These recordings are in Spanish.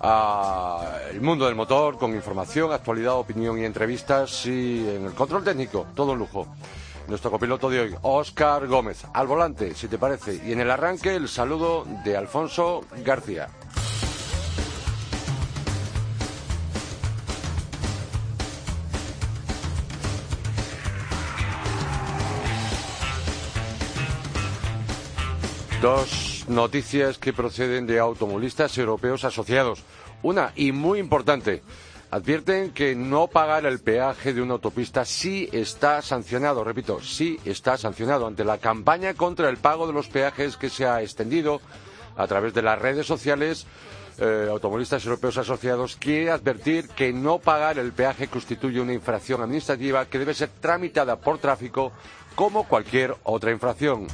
al mundo del motor, con información, actualidad, opinión y entrevistas y en el control técnico, todo lujo. Nuestro copiloto de hoy, Óscar Gómez, al volante, si te parece, y en el arranque el saludo de Alfonso García. Dos noticias que proceden de automovilistas europeos asociados. Una, y muy importante, advierten que no pagar el peaje de una autopista sí está sancionado, repito, sí está sancionado ante la campaña contra el pago de los peajes que se ha extendido a través de las redes sociales. Eh, automovilistas europeos asociados quiere advertir que no pagar el peaje constituye una infracción administrativa que debe ser tramitada por tráfico como cualquier otra infracción.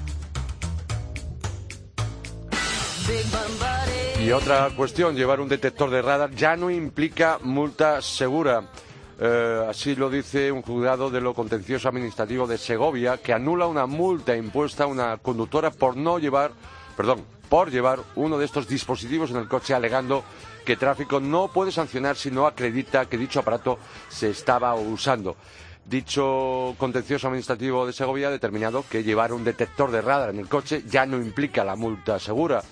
Y otra cuestión, llevar un detector de radar ya no implica multa segura. Eh, así lo dice un juzgado de lo contencioso administrativo de Segovia, que anula una multa impuesta a una conductora por no llevar, perdón, por llevar uno de estos dispositivos en el coche, alegando que tráfico no puede sancionar si no acredita que dicho aparato se estaba usando. Dicho contencioso administrativo de Segovia ha determinado que llevar un detector de radar en el coche ya no implica la multa segura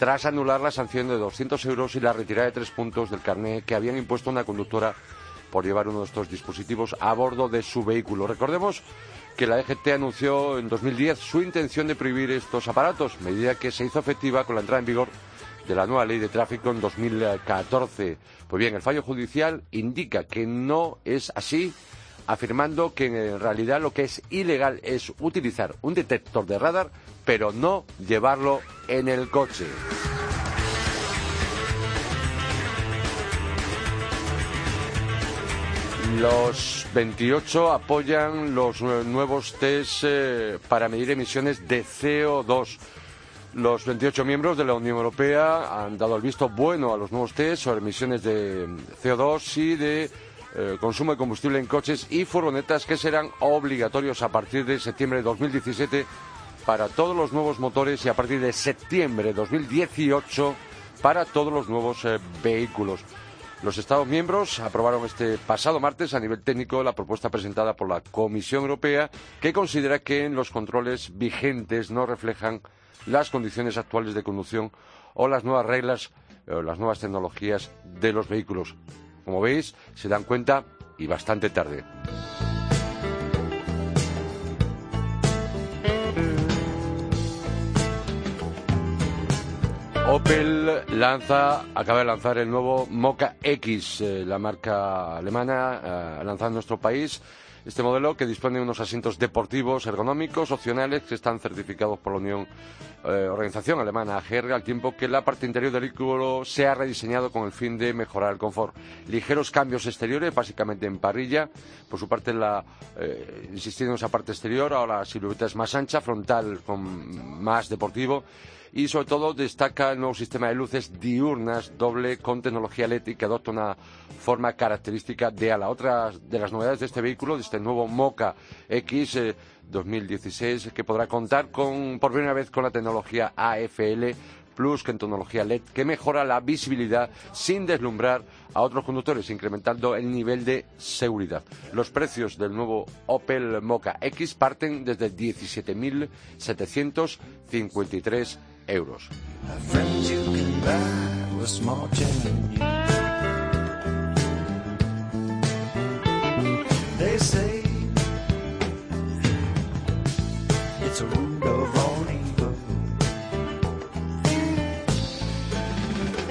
tras anular la sanción de 200 euros y la retirada de tres puntos del carné que habían impuesto una conductora por llevar uno de estos dispositivos a bordo de su vehículo. Recordemos que la EGT anunció en 2010 su intención de prohibir estos aparatos, medida que se hizo efectiva con la entrada en vigor de la nueva ley de tráfico en 2014. Pues bien, el fallo judicial indica que no es así, afirmando que en realidad lo que es ilegal es utilizar un detector de radar pero no llevarlo en el coche. Los 28 apoyan los nuevos test eh, para medir emisiones de CO2. Los 28 miembros de la Unión Europea han dado el visto bueno a los nuevos test sobre emisiones de CO2 y de eh, consumo de combustible en coches y furgonetas que serán obligatorios a partir de septiembre de 2017 para todos los nuevos motores y a partir de septiembre de 2018 para todos los nuevos eh, vehículos. Los Estados miembros aprobaron este pasado martes a nivel técnico la propuesta presentada por la Comisión Europea que considera que en los controles vigentes no reflejan las condiciones actuales de conducción o las nuevas reglas o las nuevas tecnologías de los vehículos. Como veis, se dan cuenta y bastante tarde. Opel lanza, acaba de lanzar el nuevo Mocha X, eh, la marca alemana eh, lanzada en nuestro país. Este modelo que dispone de unos asientos deportivos ergonómicos opcionales que están certificados por la Unión eh, Organización Alemana AGR, al tiempo que la parte interior del vehículo se ha rediseñado con el fin de mejorar el confort. Ligeros cambios exteriores, básicamente en parrilla. Por su parte, la, insistiendo en esa parte exterior, ahora la silueta es más ancha, frontal con más deportivo y sobre todo destaca el nuevo sistema de luces diurnas doble con tecnología LED que adopta una forma característica de ala. Otra de las novedades de este vehículo, de este nuevo Mocha X 2016, eh, que podrá contar con, por primera vez con la tecnología AFL Plus, que en tecnología LED, que mejora la visibilidad sin deslumbrar a otros conductores, incrementando el nivel de seguridad. Los precios del nuevo Opel Mocha X parten desde 17.753 euros.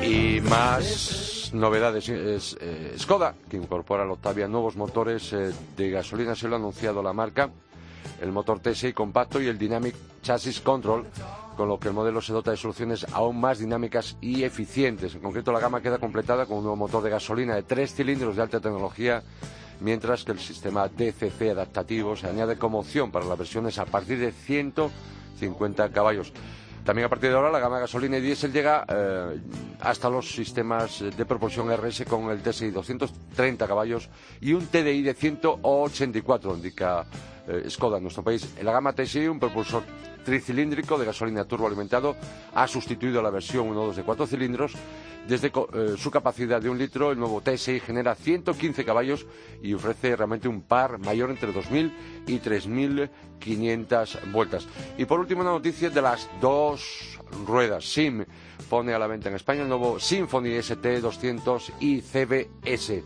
Y más novedades. Es, eh, Skoda, que incorpora al Octavia nuevos motores eh, de gasolina, se lo ha anunciado la marca. El motor TSI compacto y el Dynamic Chassis Control con lo que el modelo se dota de soluciones aún más dinámicas y eficientes. En concreto, la gama queda completada con un nuevo motor de gasolina de tres cilindros de alta tecnología mientras que el sistema DCC adaptativo se añade como opción para las versiones a partir de 150 caballos. También a partir de ahora la gama gasolina y diésel llega eh, hasta los sistemas de propulsión RS con el TSI 230 caballos y un TDI de 184, indica eh, Skoda nuestro país. En la gama TSI un propulsor tricilíndrico de gasolina turboalimentado ha sustituido la versión 1.2 de cuatro cilindros. Desde eh, su capacidad de un litro, el nuevo TSI genera 115 caballos y ofrece realmente un par mayor entre 2.000 y 3.500 vueltas. Y por último, una noticia de las dos ruedas. SIM pone a la venta en España el nuevo Symphony ST200 y CBS.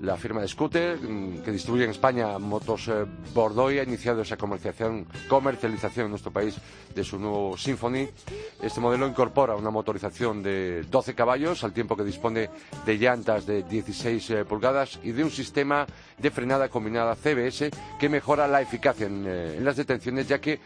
La firma de Scooter, mm, que distribuye en España Motos eh, Bordeaux, ha iniciado esa comercialización, comercialización en nuestro país de su nuevo Symphony. Este modelo incorpora una motorización de 12 caballos, al tiempo que dispone de llantas de 16 eh, pulgadas y de un sistema de frenada combinada CBS que mejora la eficacia en, eh, las detenciones, ya que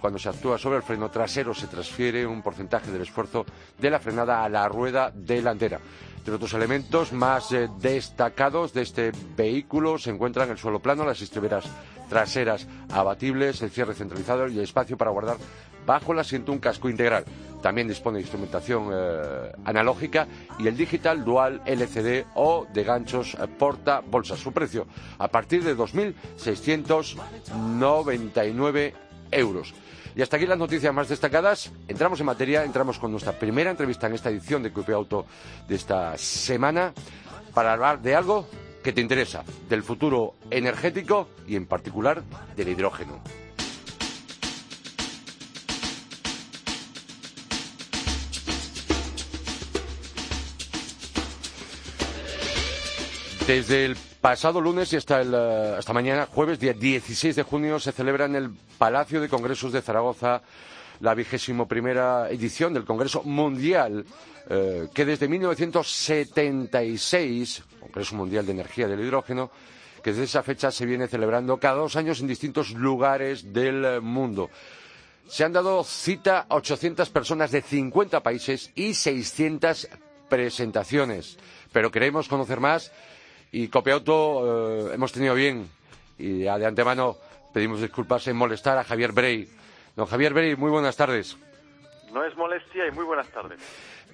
cuando se actúa sobre el freno trasero se transfiere un porcentaje del esfuerzo de la frenada a la rueda delantera. Entre otros elementos más eh, destacados de este vehículo se encuentran el suelo plano, las estriberas traseras abatibles, el cierre centralizado y el espacio para guardar bajo el asiento un casco integral. También dispone de instrumentación eh, analógica y el digital dual LCD o de ganchos eh, porta bolsas. Su precio a partir de 2.699 euros. Y hasta aquí las noticias más destacadas. Entramos en materia, entramos con nuestra primera entrevista en esta edición de Cope Auto de esta semana para hablar de algo que te interesa, del futuro energético y en particular del hidrógeno. Desde el pasado lunes y hasta, el, eh, hasta mañana, jueves, día 16 de junio, se celebra en el Palacio de Congresos de Zaragoza la vigésimo primera edición del Congreso Mundial, eh, que desde 1976, Congreso Mundial de Energía del Hidrógeno, que desde esa fecha se viene celebrando cada dos años en distintos lugares del mundo. Se han dado cita a 800 personas de 50 países y 600 presentaciones. Pero queremos conocer más y Copiauto eh, hemos tenido bien, y de antemano pedimos disculpas en molestar a Javier Brey. Don Javier Brey, muy buenas tardes. No es molestia y muy buenas tardes.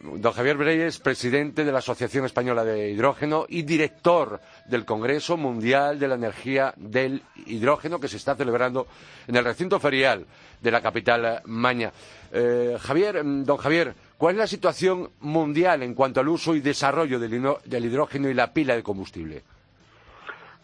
Don Javier Brey es presidente de la Asociación Española de Hidrógeno y director del Congreso Mundial de la Energía del Hidrógeno que se está celebrando en el recinto ferial de la capital Maña. Eh, Javier, don Javier, ¿Cuál es la situación mundial en cuanto al uso y desarrollo del hidrógeno y la pila de combustible?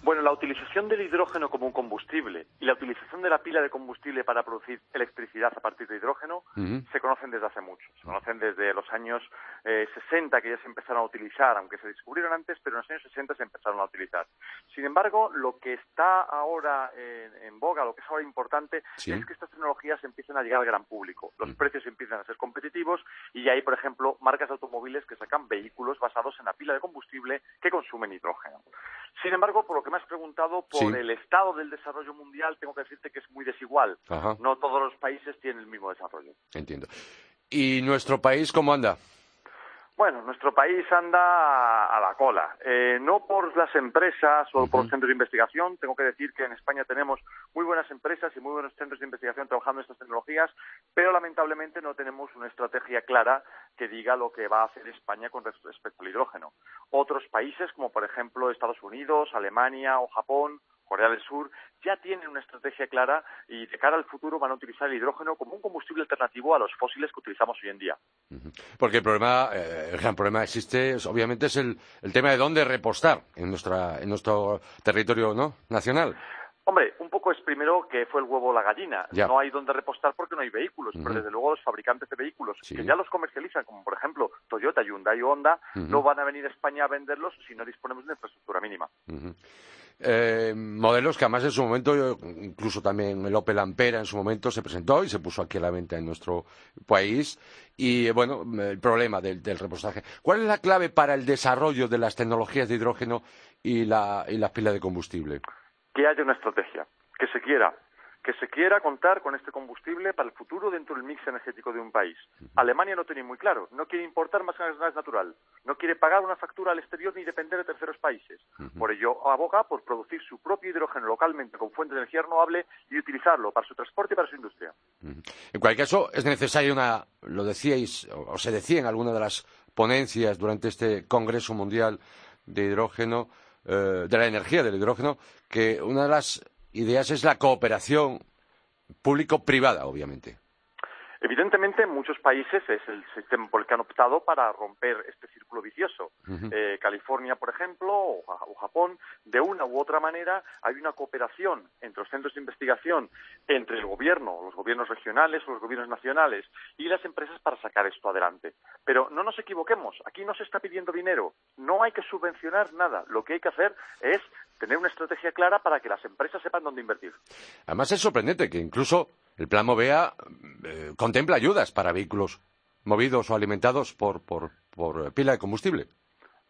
Bueno, la utilización del hidrógeno como un combustible y la utilización de la pila de combustible para producir electricidad a partir de hidrógeno se conocen desde hace mucho. Se conocen desde los años 60 eh, que ya se empezaron a utilizar, aunque se descubrieron antes, pero en los años 60 se empezaron a utilizar. Sin embargo, lo que está ahora en, boga, lo que es ahora importante, es que estas tecnologías empiecen a llegar al gran público. Los mm. precios empiezan a ser competitivos y hay, por ejemplo, marcas de automóviles que sacan vehículos basados en la pila de combustible que consumen hidrógeno. Sin embargo, por lo que me has preguntado, por el estado del desarrollo mundial, tengo que decirte que es muy desigual. No todos los países tienen el mismo desarrollo. Entiendo. ¿Y nuestro país cómo anda? Bueno, nuestro país anda a la cola. Eh, no por las empresas o por los centros de investigación. Tengo que decir que en España tenemos muy buenas empresas y muy buenos centros de investigación trabajando en estas tecnologías, pero lamentablemente no tenemos una estrategia clara que diga lo que va a hacer España con respecto al hidrógeno. Otros países, como por ejemplo Estados Unidos, Alemania o Japón, Corea del Sur, ya tienen una estrategia clara y de cara al futuro van a utilizar el hidrógeno como un combustible alternativo a los fósiles que utilizamos hoy en día. Porque el problema, eh, el gran problema existe, obviamente, es el, tema de dónde repostar en, nuestro territorio ¿no? nacional. Hombre, un poco es primero que fue el huevo o la gallina. No hay dónde repostar porque no hay vehículos, pero desde luego los fabricantes de vehículos que ya los comercializan, como por ejemplo Toyota, Hyundai o Honda, no van a venir a España a venderlos si no disponemos de una infraestructura mínima. Eh, modelos que además en su momento, incluso también el Opel Ampera en su momento se presentó y se puso aquí a la venta en nuestro país. Y bueno, el problema del, repostaje. ¿Cuál es la clave para el desarrollo de las tecnologías de hidrógeno y, la, y las pilas de combustible? Que haya una estrategia, que se quiera que se quiera contar con este combustible para el futuro dentro del mix energético de un país. Alemania lo tiene muy claro, no quiere importar más gas natural, no quiere pagar una factura al exterior ni depender de terceros países. Por ello, aboga por producir su propio hidrógeno localmente con fuente de energía renovable y utilizarlo para su transporte y para su industria. En cualquier caso, es necesaria una, lo decíais, o se decía en alguna de las ponencias durante este Congreso Mundial de Hidrógeno, eh, de la energía del hidrógeno, que una de las ideas es la cooperación público-privada, obviamente. Evidentemente, en muchos países es el sistema por el que han optado para romper este círculo vicioso. Eh, California, por ejemplo, o, Japón, de una u otra manera hay una cooperación entre los centros de investigación, entre el gobierno, los gobiernos regionales o los gobiernos nacionales y las empresas para sacar esto adelante. Pero no nos equivoquemos, aquí no se está pidiendo dinero, no hay que subvencionar nada. Lo que hay que hacer es tener una estrategia clara para que las empresas sepan dónde invertir. Además, es sorprendente que incluso el plan Movea eh, contempla ayudas para vehículos movidos o alimentados por, por, por pila de combustible.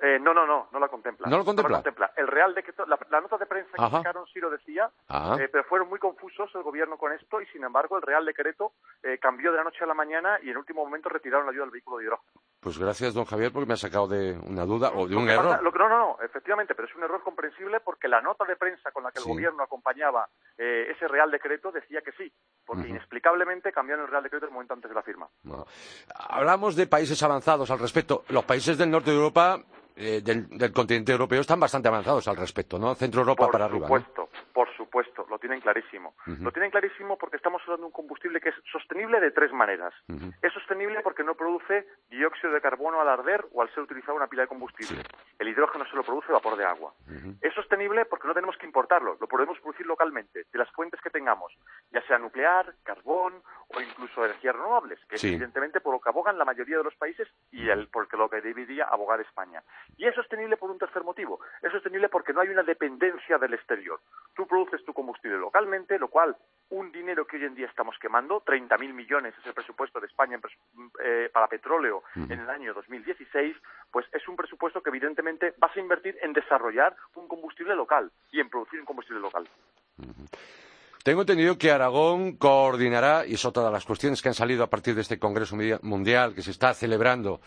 Eh, no, no, no, no la contempla. ¿No lo contempla? El Real Decreto, la, nota de prensa que sacaron sí lo decía, eh, pero fueron muy confusos el gobierno con esto y, sin embargo, el Real Decreto eh, cambió de la noche a la mañana y en último momento retiraron la ayuda del vehículo de hidrógeno. Pues gracias, don Javier, porque me ha sacado de una duda o de un error. no, no, no, efectivamente, pero es un error comprensible porque la nota de prensa con la que el gobierno acompañaba ese Real Decreto decía que sí, porque inexplicablemente cambiaron el Real Decreto el momento antes de la firma. Hablamos de países avanzados al respecto. Los países del norte de Europa eh, del, continente europeo están bastante avanzados al respecto, ¿no? Centro Europa para arriba. Por supuesto, por supuesto, lo tienen clarísimo. Lo tienen clarísimo porque estamos hablando de un combustible que es sostenible de tres maneras. Es sostenible porque no produce dióxido de carbono al arder o al ser utilizado una pila de combustible. El hidrógeno solo produce vapor de agua. Es sostenible porque no tenemos que importarlo, lo podemos producir localmente, de las fuentes que tengamos, ya sea nuclear, carbón o incluso energías renovables, que es evidentemente por lo que abogan la mayoría de los países y el, por lo que debería abogar España. Y es sostenible por un tercer motivo. Es sostenible porque no hay una dependencia del exterior. Tú produces tu combustible localmente, lo cual un dinero que hoy en día estamos quemando, 30.000 millones es el presupuesto de España eh, para petróleo en el año 2016, pues es un presupuesto que evidentemente vas a invertir en desarrollar un combustible local y en producir un combustible local. Tengo entendido que Aragón coordinará, y otra de las cuestiones que han salido a partir de este Congreso Mundial que se está celebrando,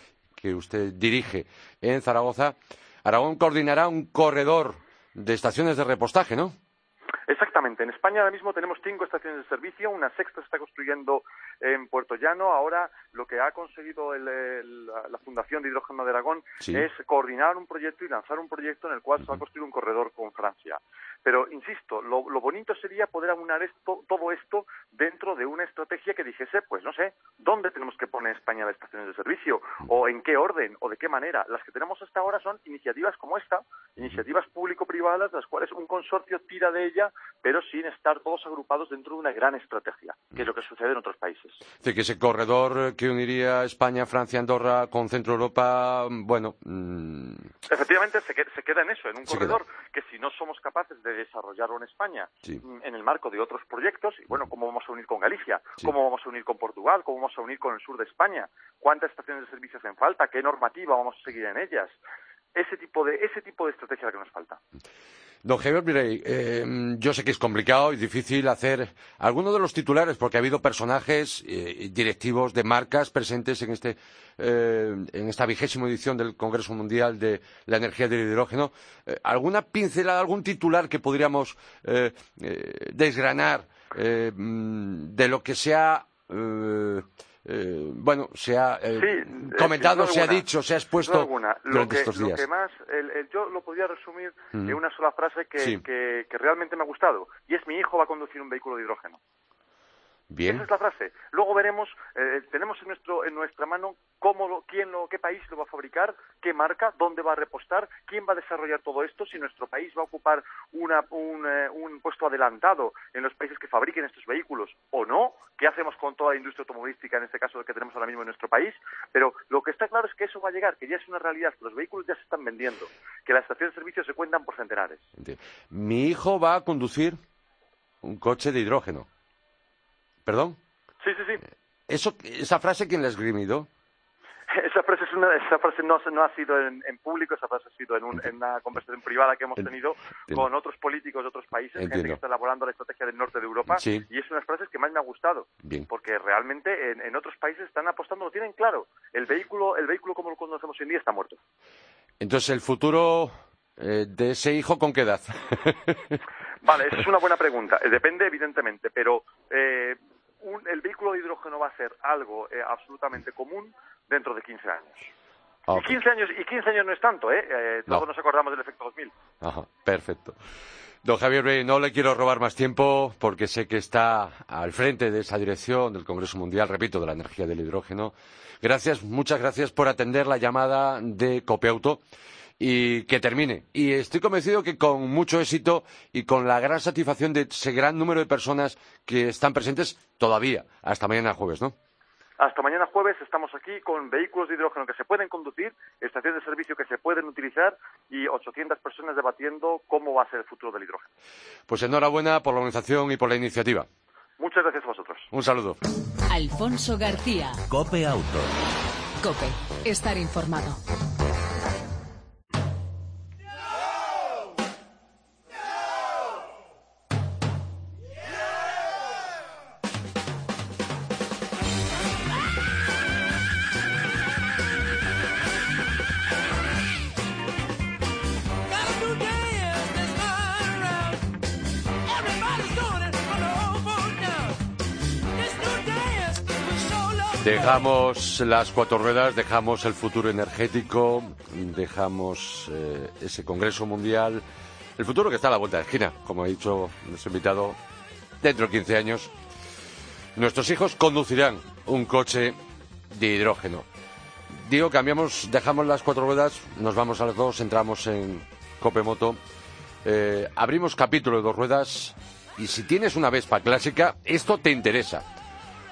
que usted dirige en Zaragoza, Aragón coordinará un corredor de estaciones de repostaje, ¿no? Exactamente. En España ahora mismo tenemos cinco estaciones de servicio, una sexta se está construyendo en Puerto Llano. Ahora lo que ha conseguido la Fundación de Hidrógeno de Aragón es coordinar un proyecto y lanzar un proyecto en el cual se va a construir un corredor con Francia. Pero, insisto, lo, bonito sería poder aunar todo esto dentro de una estrategia que dijese, pues no sé, ¿dónde tenemos que poner España las estaciones de servicio? ¿O en qué orden? ¿O de qué manera? Las que tenemos hasta ahora son iniciativas como esta, iniciativas público-privadas, las cuales un consorcio tira de ella, pero sin estar todos agrupados dentro de una gran estrategia, que es lo que sucede en otros países. De que ese corredor que uniría España, Francia, Andorra con Centro Europa, bueno. Mm, Efectivamente, se, queda en eso, en un corredor que si no somos capaces de desarrollarlo en España mm, en el marco de otros proyectos, y bueno, ¿cómo vamos a unir con Galicia? ¿Cómo vamos a unir con Portugal? ¿Cómo vamos a unir con el sur de España? ¿Cuántas estaciones de servicios hacen falta? ¿Qué normativa vamos a seguir en ellas? Ese tipo de, ese tipo de estrategia que nos falta. Don Javier Mirey, eh, yo sé que es complicado y difícil hacer algunos de los titulares porque ha habido personajes eh, directivos de marcas presentes en, este, eh, en esta vigésima edición del Congreso Mundial de la Energía del Hidrógeno. ¿Alguna pincelada, algún titular que podríamos desgranar de lo que sea eh, bueno, se ha eh, eh, comentado, se ha dicho, se ha expuesto durante estos días. Lo que más, yo lo podría resumir en una sola frase que, realmente me ha gustado, y es mi hijo va a conducir un vehículo de hidrógeno. Bien. Esa es la frase. Luego veremos, eh, tenemos en, nuestro, en nuestra mano cómo, quién lo, qué país lo va a fabricar, qué marca, dónde va a repostar, quién va a desarrollar todo esto, si nuestro país va a ocupar una, un, eh, un, puesto adelantado en los países que fabriquen estos vehículos o no, qué hacemos con toda la industria automovilística, en este caso que tenemos ahora mismo en nuestro país. Pero lo que está claro es que eso va a llegar, que ya es una realidad, que los vehículos ya se están vendiendo, que las estaciones de servicio se cuentan por centenares. Mi hijo va a conducir un coche de hidrógeno. ¿Perdón? Sí, sí, sí. Eso, ¿Esa frase quién la ha esgrimido? esa frase, es una, esa frase no, no ha sido en, público, esa frase ha sido en, una conversación privada que hemos tenido con otros políticos de otros países, gente que está elaborando la estrategia del norte de Europa, y es una de las frases que más me ha gustado, porque realmente en, otros países están apostando, lo tienen claro, el vehículo, el vehículo como lo conocemos hoy en día está muerto. Entonces, el futuro eh, de ese hijo, ¿con qué edad? vale, esa es una buena pregunta. Eh, depende, evidentemente, pero eh, el vehículo de hidrógeno va a ser algo absolutamente común dentro de 15 años. Y 15 años y 15 años no es tanto, ¿eh? eh todos nos acordamos del efecto 2000. Ajá, perfecto. Don Javier Rey, no le quiero robar más tiempo porque sé que está al frente de esa dirección del Congreso Mundial, repito, de la energía del hidrógeno. Gracias, muchas gracias por atender la llamada de Copiauto y que termine. Y estoy convencido que con mucho éxito y con la gran satisfacción de ese gran número de personas que están presentes todavía hasta mañana jueves, ¿no? Hasta mañana jueves estamos aquí con vehículos de hidrógeno que se pueden conducir, estaciones de servicio que se pueden utilizar y 800 personas debatiendo cómo va a ser el futuro del hidrógeno. Pues enhorabuena por la organización y por la iniciativa. Muchas gracias a vosotros. Un saludo. Alfonso García. Cope Auto. Cope. Estar informado. Dejamos las cuatro ruedas, dejamos el futuro energético, dejamos eh, ese Congreso Mundial, el futuro que está a la vuelta de esquina, como ha dicho nuestro invitado, dentro de 15 años. Nuestros hijos conducirán un coche de hidrógeno. Digo, cambiamos, dejamos las cuatro ruedas, nos vamos a las dos, entramos en Copemoto, eh, abrimos capítulo de dos ruedas y si tienes una Vespa clásica, esto te interesa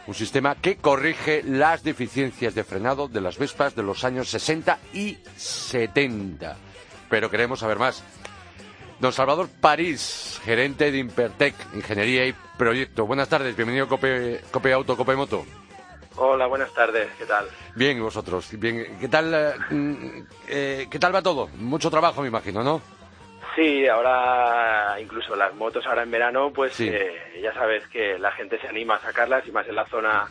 un sistema que corrige las deficiencias de frenado de las Vespas de los años 60 y 70. Pero queremos saber más. Don Salvador París, gerente de Impertec, Ingeniería y Proyecto. Buenas tardes, bienvenido a Cope, Cope Auto, Cope Moto. Hola, buenas tardes, ¿qué tal? Bien, vosotros. Bien, ¿qué tal, eh, mm, eh, ¿qué tal va todo? Mucho trabajo, me imagino, ¿no? Sí, ahora incluso las motos ahora en verano, pues eh, ya sabes que la gente se anima a sacarlas y más en la zona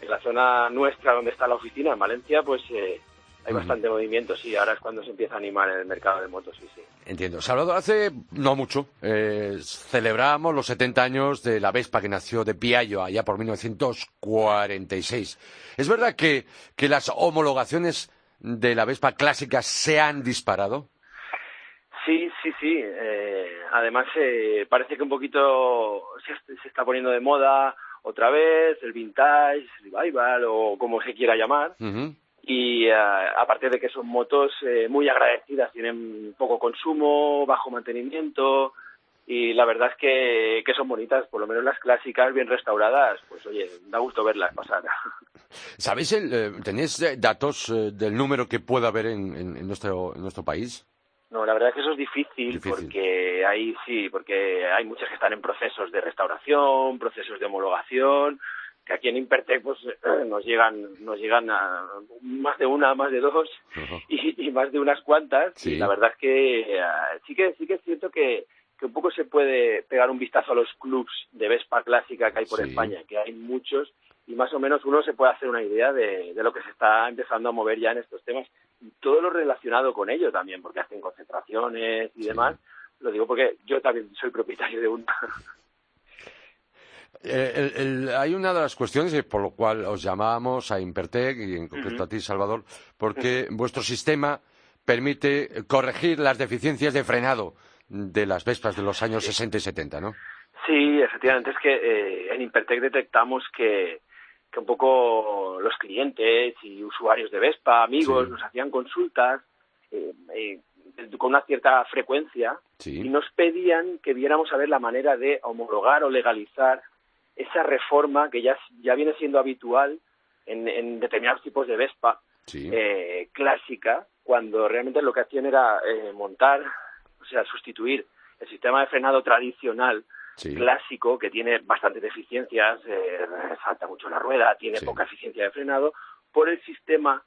en la zona nuestra donde está la oficina en Valencia, pues eh, hay bastante movimiento, sí, ahora es cuando se empieza a animar en el mercado de motos, sí, sí. Entiendo. Salvador, hace no mucho eh, celebramos los 70 años de la Vespa que nació de Piaggio allá por 1946. ¿Es verdad que, que las homologaciones de la Vespa clásica se han disparado? Sí, sí, sí. Eh, además, eh, parece que un poquito se, está poniendo de moda otra vez el vintage, el revival o como se quiera llamar. Y eh, aparte de que son motos muy agradecidas, tienen poco consumo, bajo mantenimiento y la verdad es que, que, son bonitas, por lo menos las clásicas, bien restauradas, pues oye, da gusto verlas pasar. ¿Sabéis, el, tenéis datos del número que pueda haber en, en, nuestro, en nuestro país? No, la verdad es que eso es difícil, porque hay sí, porque hay muchas que están en procesos de restauración, procesos de homologación, que aquí en Impertec pues nos llegan nos llegan a más de una, más de dos y, más de unas cuantas. Y la verdad es que eh, sí que sí que es cierto que que un poco se puede pegar un vistazo a los clubs de Vespa clásica que hay por España, que hay muchos, y más o menos uno se puede hacer una idea de, lo que se está empezando a mover ya en estos temas, todo lo relacionado con ello también, porque hacen concentraciones y demás. Lo digo porque yo también soy propietario de una. Eh, hay una de las cuestiones por lo cual os llamamos a Impertec y en concreto a ti, Salvador, porque vuestro sistema permite corregir las deficiencias de frenado de las Vespas de los años 60 y 70, ¿no? Sí, efectivamente. Es que eh, en Impertec detectamos que, que un poco los clientes y usuarios de Vespa, amigos, nos hacían consultas eh, eh, con una cierta frecuencia y nos pedían que viéramos a ver la manera de homologar o legalizar esa reforma que ya, ya viene siendo habitual en, en determinados tipos de Vespa clásica, cuando realmente lo que hacían era montar o sea, sustituir el sistema de frenado tradicional clásico que tiene bastantes deficiencias, eh, salta mucho la rueda, tiene poca eficiencia de frenado, por el sistema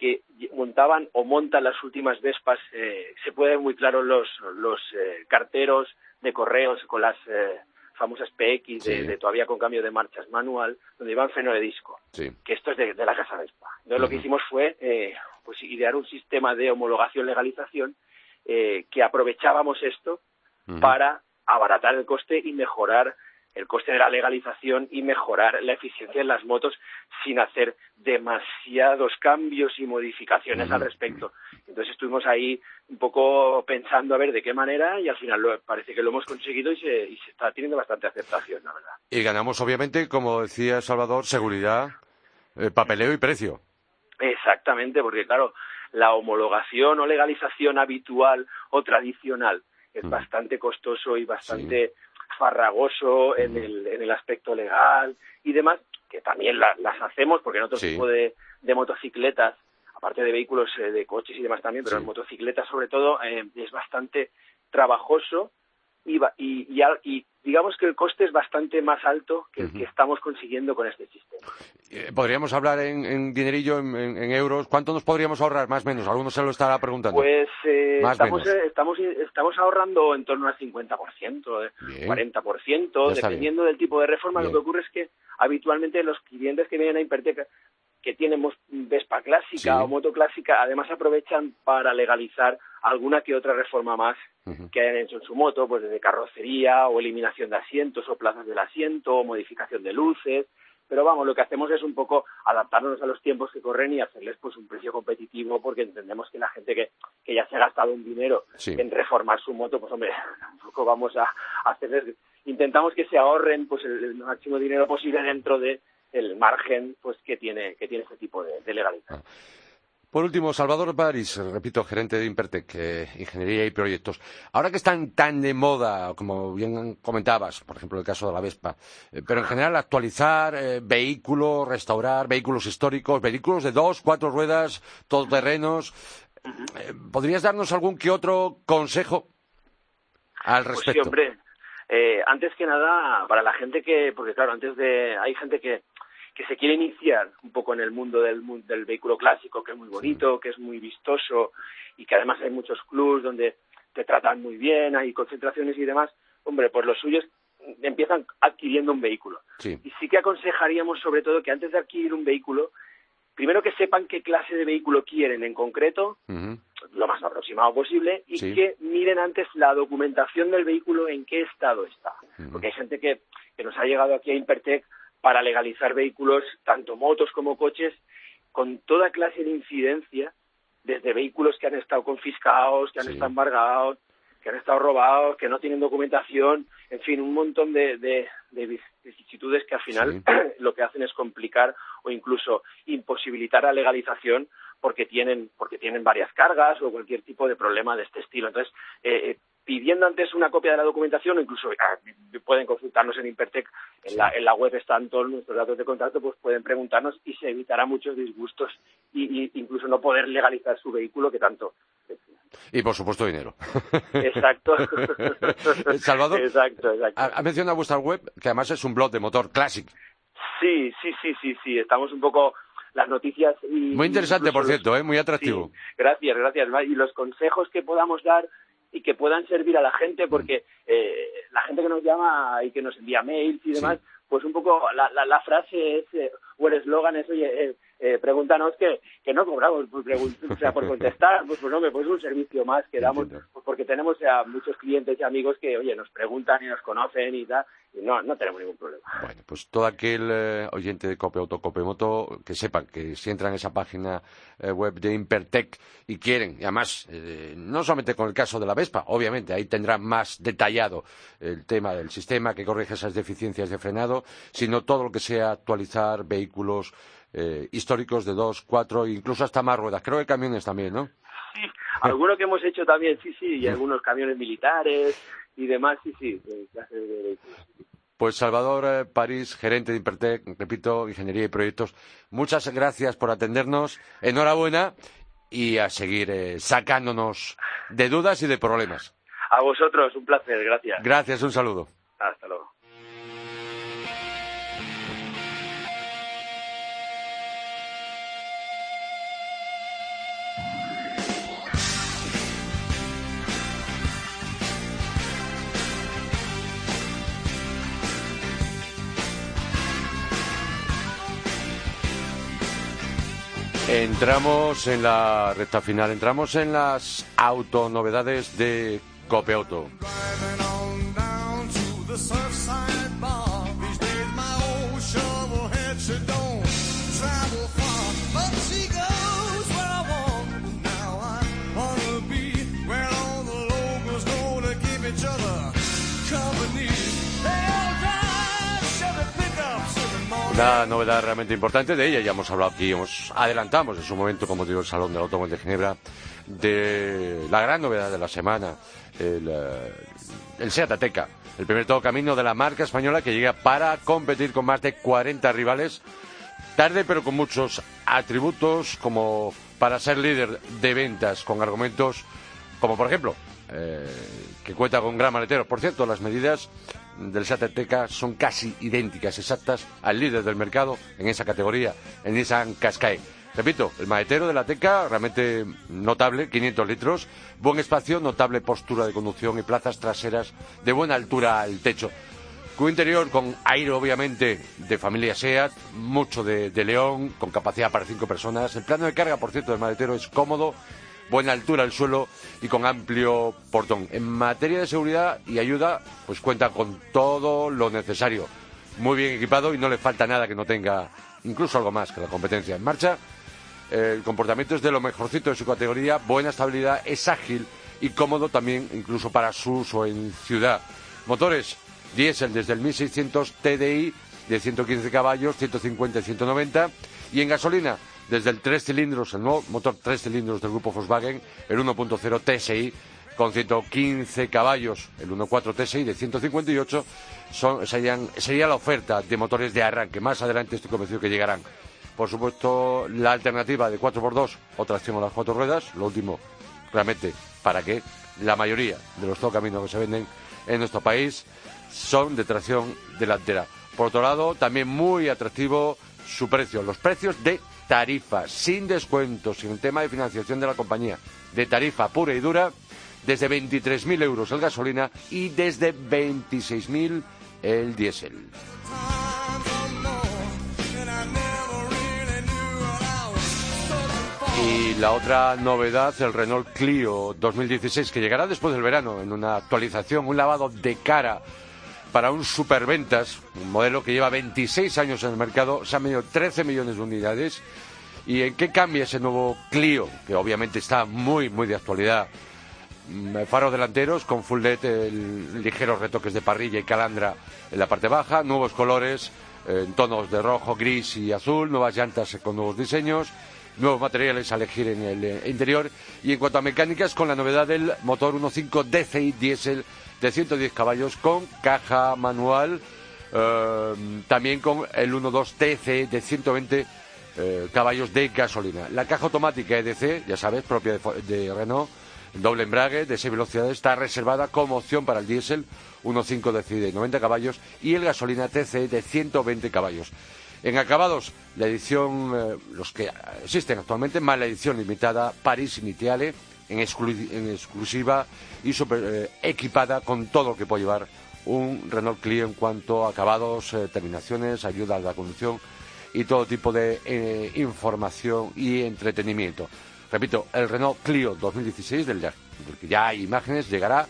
que montaban o montan las últimas Vespas, eh, se puede ver muy claro los, los eh, carteros de correos con las eh, famosas PX de, todavía con cambio de marchas manual, donde iban freno de disco, que esto es de, la casa Vespa. Entonces lo que hicimos fue pues idear un sistema de homologación legalización que aprovechábamos esto para abaratar el coste y mejorar el coste de la legalización y mejorar la eficiencia en las motos sin hacer demasiados cambios y modificaciones al respecto. Entonces estuvimos ahí un poco pensando a ver de qué manera y al final parece que lo hemos conseguido y se, está teniendo bastante aceptación, la verdad. Y ganamos, obviamente, como decía Salvador, seguridad, eh, papeleo y precio. Exactamente, porque claro, la homologación o legalización habitual o tradicional es bastante costoso y bastante farragoso en el, en el aspecto legal y demás, que también las hacemos porque en otro tipo de, de motocicletas aparte de vehículos eh, de coches y demás también, pero en motocicletas sobre todo eh, es bastante trabajoso y, y, y, digamos que el coste es bastante más alto que el que estamos consiguiendo con este sistema. Eh, podríamos hablar en, dinerillo, en, euros. ¿Cuánto nos podríamos ahorrar, más o menos? Alguno se lo estará preguntando. Pues eh, estamos, eh, estamos, estamos ahorrando en torno al 50%, 40%, dependiendo del tipo de reforma. Lo que ocurre es que habitualmente los clientes que vienen a Impertec que tienen Vespa clásica o moto clásica, además aprovechan para legalizar alguna que otra reforma más que hayan hecho en su moto, pues desde carrocería o eliminación de asientos o plazas del asiento o modificación de luces. Pero vamos, lo que hacemos es un poco adaptarnos a los tiempos que corren y hacerles pues un precio competitivo porque entendemos que la gente que, que ya se ha gastado un dinero en reformar su moto, pues hombre, tampoco vamos a hacerles, intentamos que se ahorren pues el, máximo dinero posible dentro de el margen pues que tiene que tiene este tipo de, de legalidad. Ah. Por último, Salvador Baris, repito, gerente de Impertec, eh, Ingeniería y Proyectos. Ahora que están tan de moda, como bien comentabas, por ejemplo, el caso de la Vespa, eh, pero en general actualizar eh, vehículos, restaurar vehículos históricos, vehículos de dos, cuatro ruedas, todoterrenos, ¿podrías darnos algún que otro consejo al pues respecto? sí, hombre. antes que nada, para la gente que, porque claro, antes de, hay gente que que se quiere iniciar un poco en el mundo del, del vehículo clásico, que es muy bonito, que es muy vistoso y que además hay muchos clubs donde te tratan muy bien, hay concentraciones y demás, hombre, pues los suyos empiezan adquiriendo un vehículo. Y sí que aconsejaríamos sobre todo que antes de adquirir un vehículo, primero que sepan qué clase de vehículo quieren en concreto, lo más aproximado posible, y que miren antes la documentación del vehículo en qué estado está. Porque hay gente que, que nos ha llegado aquí a Impertec para legalizar vehículos, tanto motos como coches, con toda clase de incidencia, desde vehículos que han estado confiscados, que han estado embargados, que han estado robados, que no tienen documentación, en fin, un montón de, de, vicisitudes que al final lo que hacen es complicar o incluso imposibilitar la legalización porque tienen porque tienen varias cargas o cualquier tipo de problema de este estilo. Entonces, eh, eh pidiendo antes una copia de la documentación o incluso ah, pueden consultarnos en Impertec, en la, en la web están todos nuestros datos de contacto, pues pueden preguntarnos y se evitará muchos disgustos y, incluso no poder legalizar su vehículo que tanto y por supuesto dinero. Exacto. Salvador, exacto, exacto. Ha, mencionado vuestra web, que además es un blog de motor clásico. Sí, sí, sí, sí, sí. Estamos un poco las noticias y muy interesante, por cierto, ¿eh? muy atractivo. gracias, gracias. Y los consejos que podamos dar y que puedan servir a la gente, porque eh, la gente que nos llama y que nos envía mails y demás, pues un poco la, la, la frase es, eh, o el eslogan es, oye, eh, eh, pregúntanos que, que no cobramos por, o sea, por contestar, pues, pues no, pues es un servicio más que damos, pues porque tenemos ya muchos clientes y amigos que, oye, nos preguntan y nos conocen y tal, y no, no tenemos ningún problema. Bueno, pues todo aquel eh, oyente de Cope Auto, Cope Moto, que sepan que si entran en esa página eh, web de Impertec y quieren, y además, no solamente con el caso de la Vespa, obviamente, ahí tendrán más detallado el tema del sistema que corrige esas deficiencias de frenado, sino todo lo que sea actualizar vehículos, eh, históricos de dos, cuatro, incluso hasta más ruedas. Creo que camiones también, ¿no? Sí, algunos que hemos hecho también, sí, sí, y algunos camiones militares y demás, sí, sí, Pues Salvador eh, París, gerente de Impertec, repito, Ingeniería y Proyectos, muchas gracias por atendernos, enhorabuena y a seguir eh, sacándonos de dudas y de problemas. A vosotros, un placer, gracias. Gracias, un saludo. Hasta luego. Entramos en la recta final, entramos en las autonovedades de Copeauto. Una novedad realmente importante de ella, ya hemos hablado aquí, hemos adelantamos en su momento, como digo, el Salón del Automóvil de Ginebra, de la gran novedad de la semana, el, eh, el Seat Ateca, el primer todo camino de la marca española que llega para competir con más de 40 rivales, tarde pero con muchos atributos como para ser líder de ventas, con argumentos como por ejemplo eh, que cuenta con gran maletero. Por cierto, las medidas del Seat Ateca son casi idénticas, exactas al líder del mercado en esa categoría, en Nissan Qashqai. Repito, el maletero de la Teca realmente notable, 500 litros, buen espacio, notable postura de conducción y plazas traseras de buena altura al techo. Cubo interior con aire, obviamente, de familia SEAT, mucho de, de león, con capacidad para cinco personas. El plano de carga, por cierto, del maletero es cómodo, buena altura al suelo y con amplio portón. En materia de seguridad y ayuda, pues cuenta con todo lo necesario. Muy bien equipado y no le falta nada que no tenga, incluso algo más que la competencia en marcha. El comportamiento es de lo mejorcito de su categoría, buena estabilidad, es ágil y cómodo también incluso para su uso en ciudad. Motores diésel desde el 1600 TDI de 115 caballos, 150 y 190 y en gasolina desde el tres cilindros, el nuevo motor tres cilindros del grupo Volkswagen, el 1.0 TSI con 115 caballos, el 1.4 TSI de 158, son, sería la oferta de motores de arranque. Más adelante estoy convencido que llegarán. Por supuesto, la alternativa de 4x2 o tracción a las cuatro ruedas, lo último, realmente, para que la mayoría de los caminos que se venden en nuestro país son de tracción delantera. Por otro lado, también muy atractivo su precio, los precios de tarifa, sin descuentos, sin tema de financiación de la compañía, de tarifa pura y dura, desde 23.000 euros el gasolina y desde 26.000 el diésel. Y la otra novedad, el Renault Clio 2016, que llegará después del verano en una actualización, un lavado de cara para un superventas, un modelo que lleva 26 años en el mercado, se han vendido 13 millones de unidades. ¿Y en qué cambia ese nuevo Clio? Que obviamente está muy, muy de actualidad. Mm, faros delanteros con full LED, ligeros retoques de parrilla y calandra en la parte baja, nuevos colores en tonos de rojo, gris y azul, nuevas llantas con nuevos diseños, nuevos materiales a elegir en el eh, interior. Y en cuanto a mecánicas, con la novedad del motor 1.5 DCI diésel de 110 caballos con caja manual, eh, también con el 1.2 TC de 120 eh, caballos de gasolina. La caja automática EDC, ya sabes, propia de, Renault, doble embrague de 6 velocidades, está reservada como opción para el diésel 1.5 DC de 90 caballos y el gasolina TC de 120 caballos. En acabados, la edición, eh, los que existen actualmente, más la edición limitada Paris Initiale, en, exclusiva y super, eh, equipada con todo lo que puede llevar un Renault Clio en cuanto a acabados, eh, terminaciones, ayuda a la conducción y todo tipo de información y entretenimiento. Repito, el Renault Clio 2016, del, del que ya hay imágenes, llegará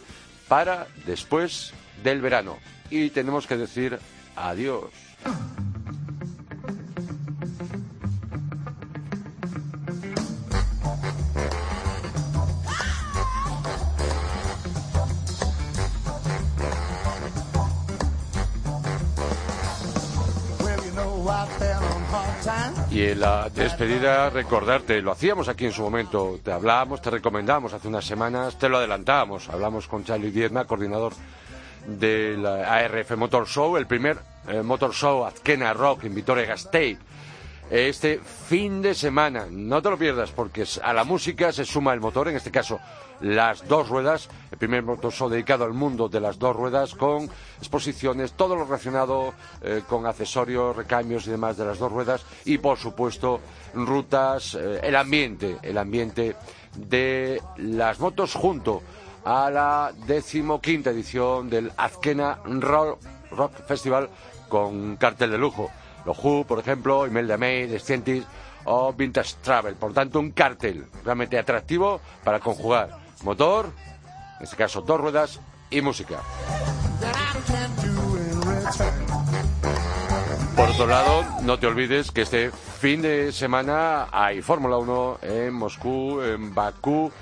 para después del verano. Y tenemos que decir adiós. Y en la despedida, recordarte, lo hacíamos aquí en su momento, te hablábamos, te recomendamos hace unas semanas, te lo adelantábamos, hablamos con Charlie Diezma, coordinador del ARF Motor Show, el primer eh, Motor Show Azkena Rock en Vitoria-Gasteiz este fin de semana. No te lo pierdas porque a la música se suma el motor, en este caso las dos ruedas, el primer motor dedicado al mundo de las dos ruedas con exposiciones, todo lo relacionado eh, con accesorios, recambios y demás de las dos ruedas y por supuesto rutas, eh, el ambiente, el ambiente de las motos junto a la decimoquinta edición del Azkena Rock Festival con cartel de lujo. Los Who, por ejemplo, Imelda May, Descientis o Vintage Travel. Por tanto, un cartel realmente atractivo para conjugar motor, en este caso dos ruedas, y música. Por otro lado, no te olvides que este fin de semana hay Fórmula 1 en Moscú, en Bakú,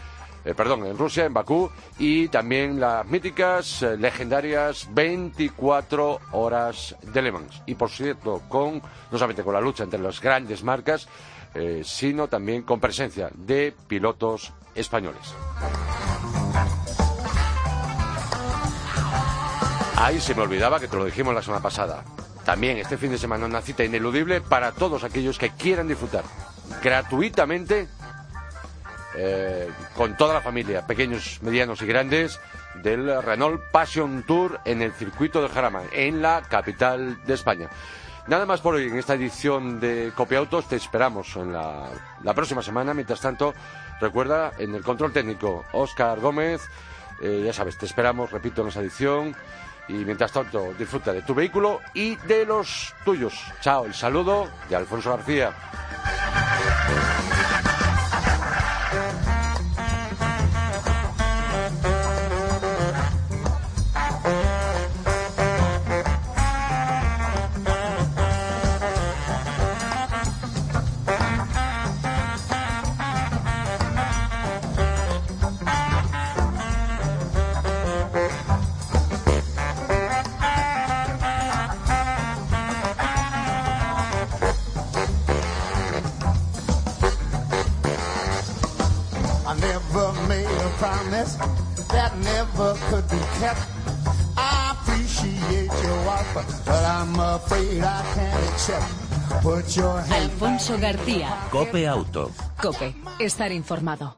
eh, perdón, en Rusia, en Bakú, y también las míticas, eh, legendarias 24 horas de Le Mans. Y por cierto, con, no solamente con la lucha entre las grandes marcas, eh, sino también con presencia de pilotos españoles. Ahí se me olvidaba que te lo dijimos la semana pasada. También este fin de semana una cita ineludible para todos aquellos que quieran disfrutar gratuitamente eh, con toda la familia, pequeños, medianos y grandes, del Renault Passion Tour en el circuito de Jarama, en la capital de España. Nada más por hoy en esta edición de Copiautos. Te esperamos en la, próxima semana. Mientras tanto, recuerda, en el control técnico, Óscar Gómez. Eh, ya sabes, te esperamos, repito, en esa edición. Y mientras tanto, disfruta de tu vehículo y de los tuyos. Chao, el saludo de Alfonso García. García. Cope Auto. Cope, estar informado.